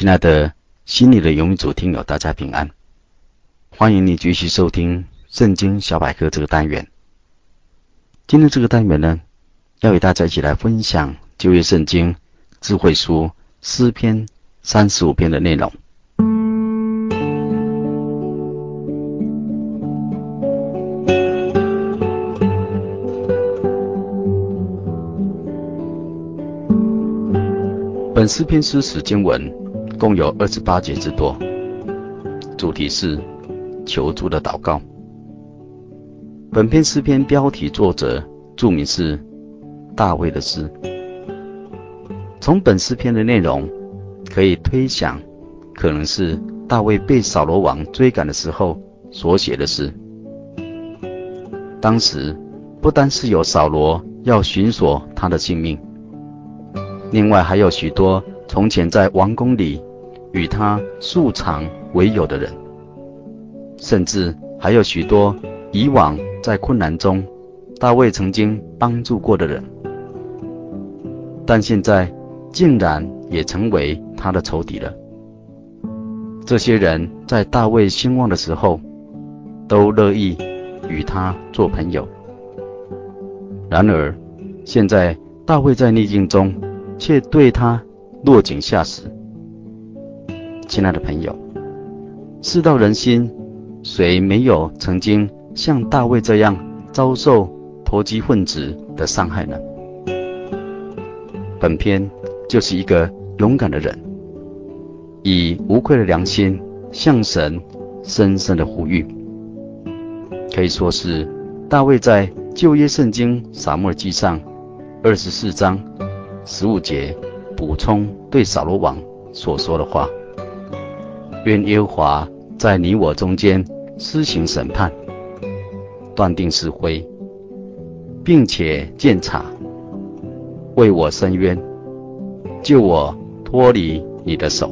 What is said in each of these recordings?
亲爱的心里的游牧族听友，大家平安！欢迎你继续收听《圣经小百科》这个单元。今天这个单元呢，要与大家一起来分享旧约圣经智慧书诗篇三十五篇的内容。本诗篇诗词经文。共有二十八节之多，主题是求助的祷告。本篇诗篇标题作者注明是大卫的诗。从本诗篇的内容可以推想，可能是大卫被扫罗王追赶的时候所写的诗。当时不单是有扫罗要寻索他的性命，另外还有许多从前在王宫里。与他素常为友的人，甚至还有许多以往在困难中大卫曾经帮助过的人，但现在竟然也成为他的仇敌了。这些人在大卫兴旺的时候，都乐意与他做朋友。然而，现在大卫在逆境中，却对他落井下石。亲爱的朋友，世道人心，谁没有曾经像大卫这样遭受投机分子的伤害呢？本篇就是一个勇敢的人，以无愧的良心向神深深的呼吁，可以说是大卫在旧约圣经撒母耳记上二十四章十五节补充对扫罗王所说的话。愿耶和华在你我中间施行审判，断定是非，并且鉴察，为我伸冤，救我脱离你的手。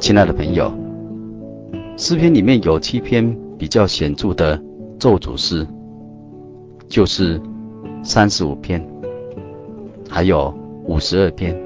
亲爱的朋友，诗篇里面有七篇。比较显著的咒诅诗，就是三十五篇，还有五十二篇、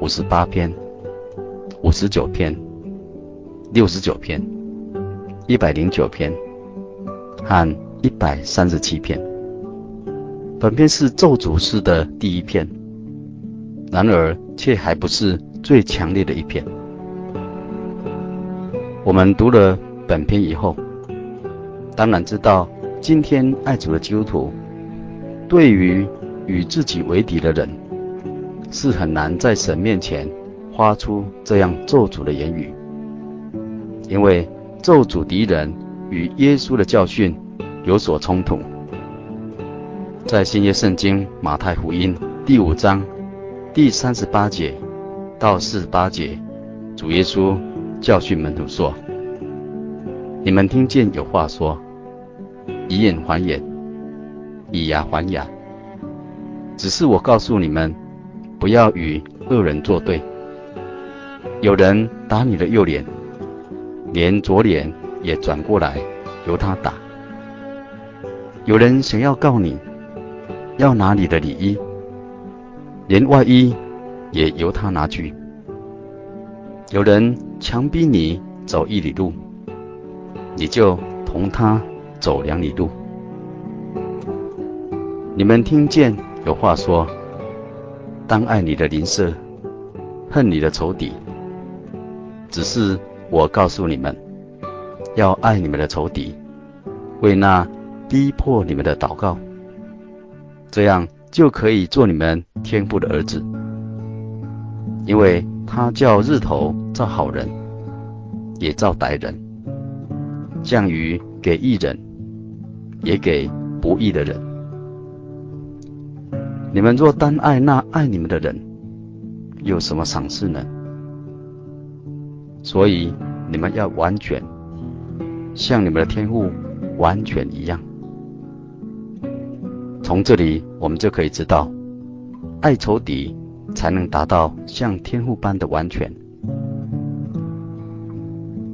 五十八篇、五十九篇、六十九篇、一百零九篇和一百三十七篇。本篇是咒诅诗的第一篇，然而却还不是最强烈的一篇。我们读了本篇以后，当然知道，今天爱主的基督徒，对于与自己为敌的人，是很难在神面前发出这样咒诅的言语，因为咒诅敌人与耶稣的教训有所冲突。在新约圣经马太福音第五章第三十八节到四十八节，主耶稣教训门徒说。你们听见有话说：“以眼还眼，以牙还牙。”只是我告诉你们，不要与恶人作对。有人打你的右脸，连左脸也转过来由他打。有人想要告你，要拿你的礼衣，连外衣也由他拿去。有人强逼你走一里路。你就同他走两里路。你们听见有话说：“当爱你的邻舍，恨你的仇敌。”只是我告诉你们，要爱你们的仇敌，为那逼迫你们的祷告，这样就可以做你们天父的儿子，因为他叫日头照好人，也照歹人；降雨给义人，也给不义的人。你们若单爱那爱你们的人，有什么赏赐呢？所以你们要完全，像你们的天父完全一样。从这里我们就可以知道，爱仇敌才能达到像天父般的完全。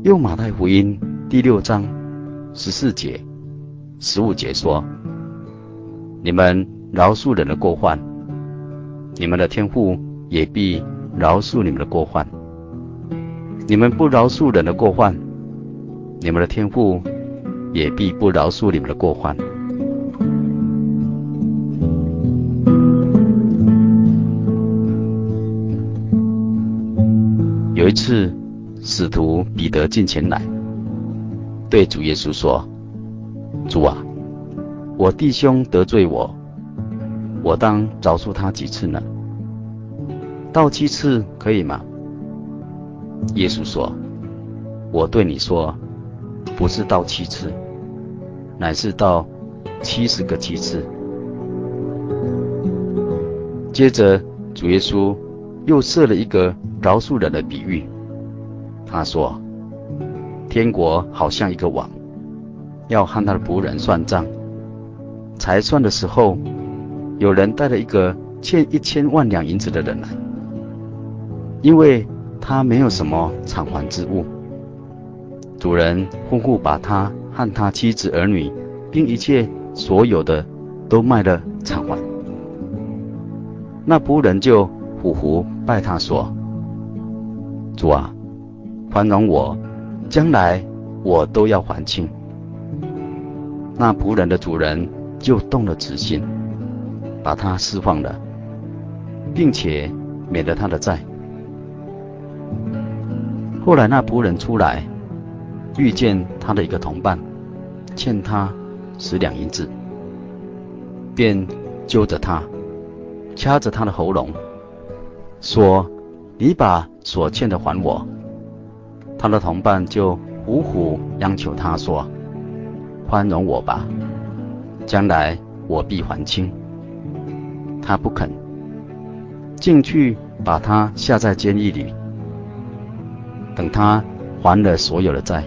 用马太福音第六章十四节、十五节说：“你们饶恕人的过患，你们的天父也必饶恕你们的过患；你们不饶恕人的过患，你们的天父也必不饶恕你们的过患。”有一次，使徒彼得进前来，对主耶稣说：“主啊，我弟兄得罪我，我当饶恕他几次呢？到七次可以吗？”耶稣说：“我对你说，不是到七次，乃是到七十个七次。”接着，主耶稣又设了一个。饶恕人的比喻，他说：“天国好像一个王，要和他的仆人算账。才算的时候，有人带了一个欠一千万两银子的人来，因为他没有什么偿还之物。主人吩咐把他和他妻子儿女，并一切所有的都卖了偿还。那仆人就俯伏拜他说。”主啊，宽容我，将来我都要还清。那仆人的主人就动了慈心，把他释放了，并且免了他的债。后来那仆人出来，遇见他的一个同伴，欠他十两银子，便揪着他，掐着他的喉咙，说。你把所欠的还我。他的同伴就苦苦央求他说：“宽容我吧，将来我必还清。”他不肯，进去把他下在监狱里，等他还了所有的债。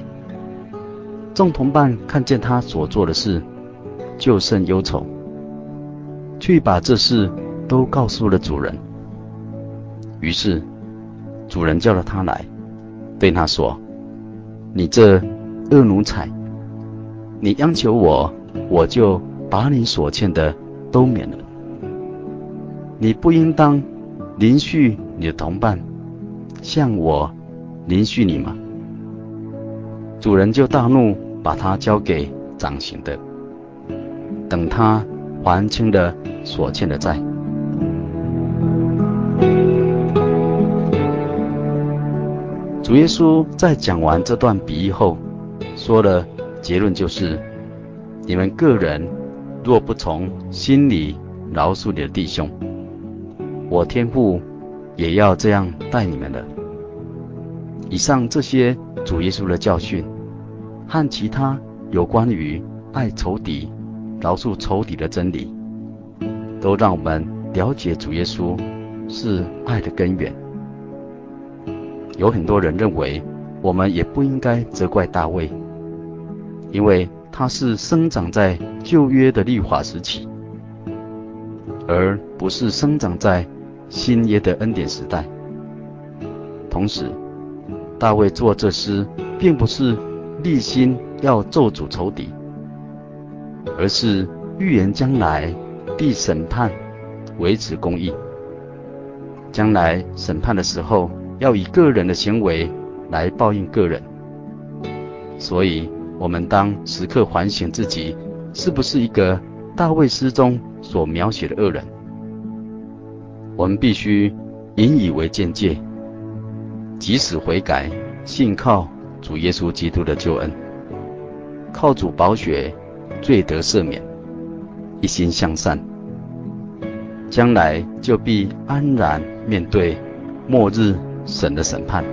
众同伴看见他所做的事，就甚忧愁，去把这事都告诉了主人。于是。主人叫了他来，对他说：“你这恶奴才，你央求我，我就把你所欠的都免了。你不应当连续你的同伴，像我连续你吗？”主人就大怒，把他交给掌刑的，等他还清了所欠的债。主耶稣在讲完这段比喻后，说的结论就是：你们个人若不从心里饶恕你的弟兄，我天父也要这样待你们的。以上这些主耶稣的教训和其他有关于爱仇敌、饶恕仇敌的真理，都让我们了解主耶稣是爱的根源。有很多人认为，我们也不应该责怪大卫，因为他是生长在旧约的律法时期，而不是生长在新约的恩典时代。同时，大卫作这诗，并不是立心要咒诅仇敌，而是预言将来必审判，维持公义。将来审判的时候，要以个人的行为来报应个人，所以我们当时刻反省自己，是不是一个大卫诗中所描写的恶人？我们必须引以为鉴戒，即使悔改，信靠主耶稣基督的救恩，靠主宝血，罪得赦免，一心向善，将来就必安然面对末日。神的审判。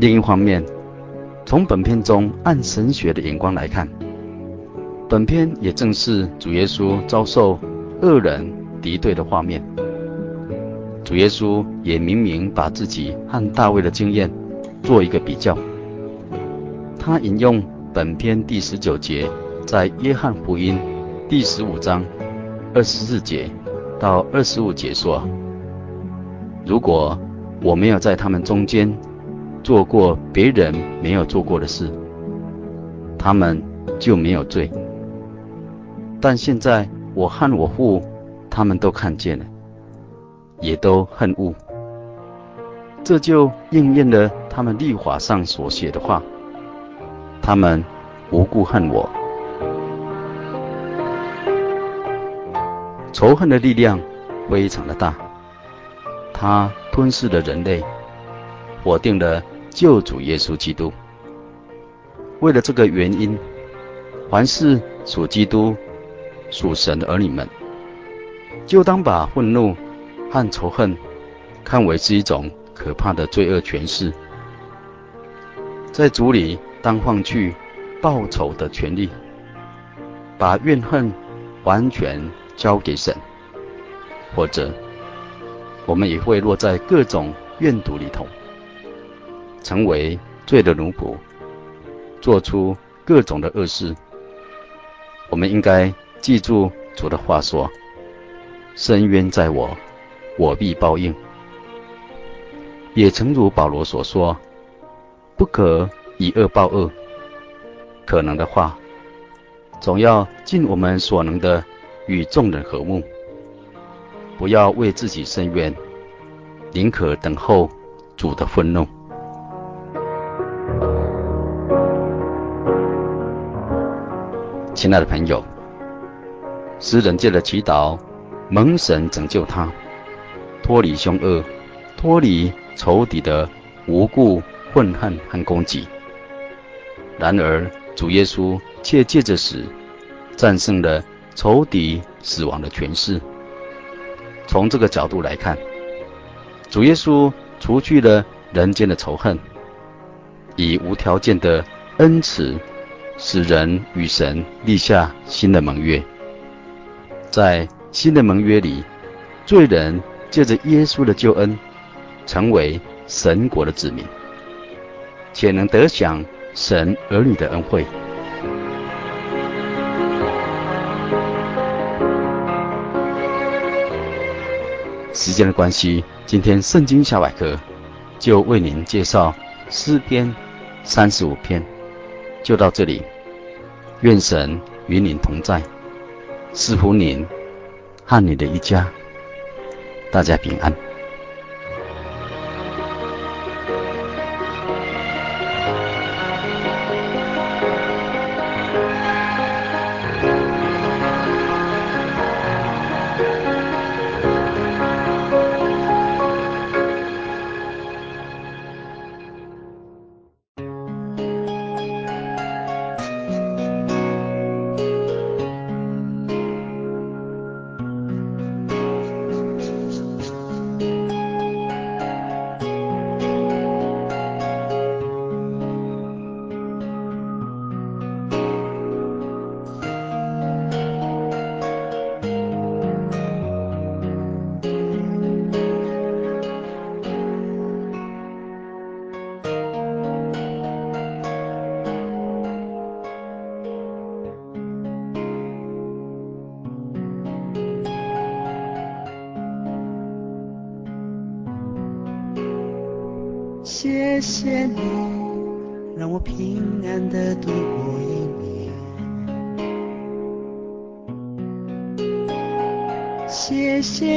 另一方面，从本片中按神学的眼光来看，本片也正是主耶稣遭受恶人敌对的画面。主耶稣也明明把自己和大卫的经验做一个比较。他引用本篇第十九节，在约翰福音第十五章二十四节到二十五节说：“如果我没有在他们中间，”做过别人没有做过的事，他们就没有罪。但现在我和我父，他们都看见了，也都恨恶。这就应验了他们律法上所写的话：他们无故恨我。仇恨的力量非常的大，它吞噬了人类，否定了。救主耶稣基督，为了这个原因，凡是属基督、属神的儿女们，就当把愤怒和仇恨看为是一种可怕的罪恶权势，在主里当放弃报仇的权利，把怨恨完全交给神，或者我们也会落在各种怨毒里头。成为罪的奴仆，做出各种的恶事。我们应该记住主的话说：“深冤在我，我必报应。”也诚如保罗所说：“不可以恶报恶。”可能的话，总要尽我们所能的与众人和睦，不要为自己伸冤，宁可等候主的愤怒。亲爱的朋友，诗人借着祈祷，蒙神拯救他，脱离凶恶，脱离仇敌的无故愤恨和攻击。然而，主耶稣却借着死，战胜了仇敌死亡的权势。从这个角度来看，主耶稣除去了人间的仇恨，以无条件的恩慈。使人与神立下新的盟约，在新的盟约里，罪人借着耶稣的救恩，成为神国的子民，且能得享神儿女的恩惠。时间的关系，今天圣经小百科就为您介绍诗篇三十五篇。就到这里，愿神与您同在，赐福您和你的一家，大家平安。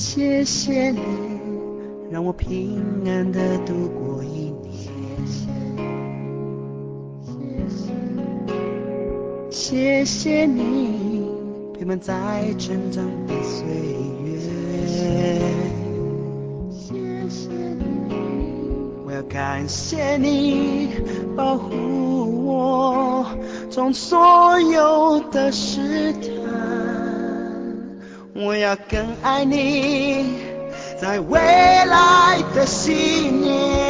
谢谢你，让我平安的度过一年。谢谢你，陪伴在成长的岁月。谢谢你，我要感谢你保护我，从所有的试探。我要更爱你，在未来的信念。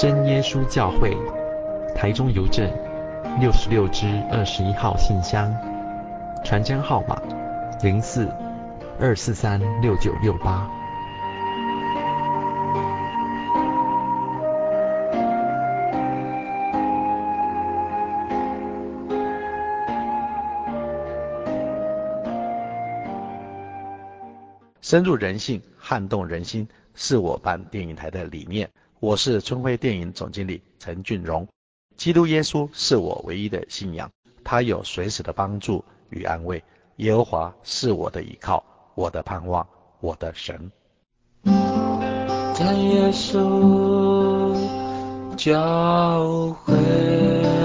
真耶稣教会，台中邮政六十六支二十一号信箱，传真号码零四二四三六九六八。深入人性，撼动人心，是我办电影台的理念。我是春晖电影总经理陈俊荣。基督耶稣是我唯一的信仰，他有随时的帮助与安慰。耶和华是我的依靠，我的盼望，我的神。在耶稣教会。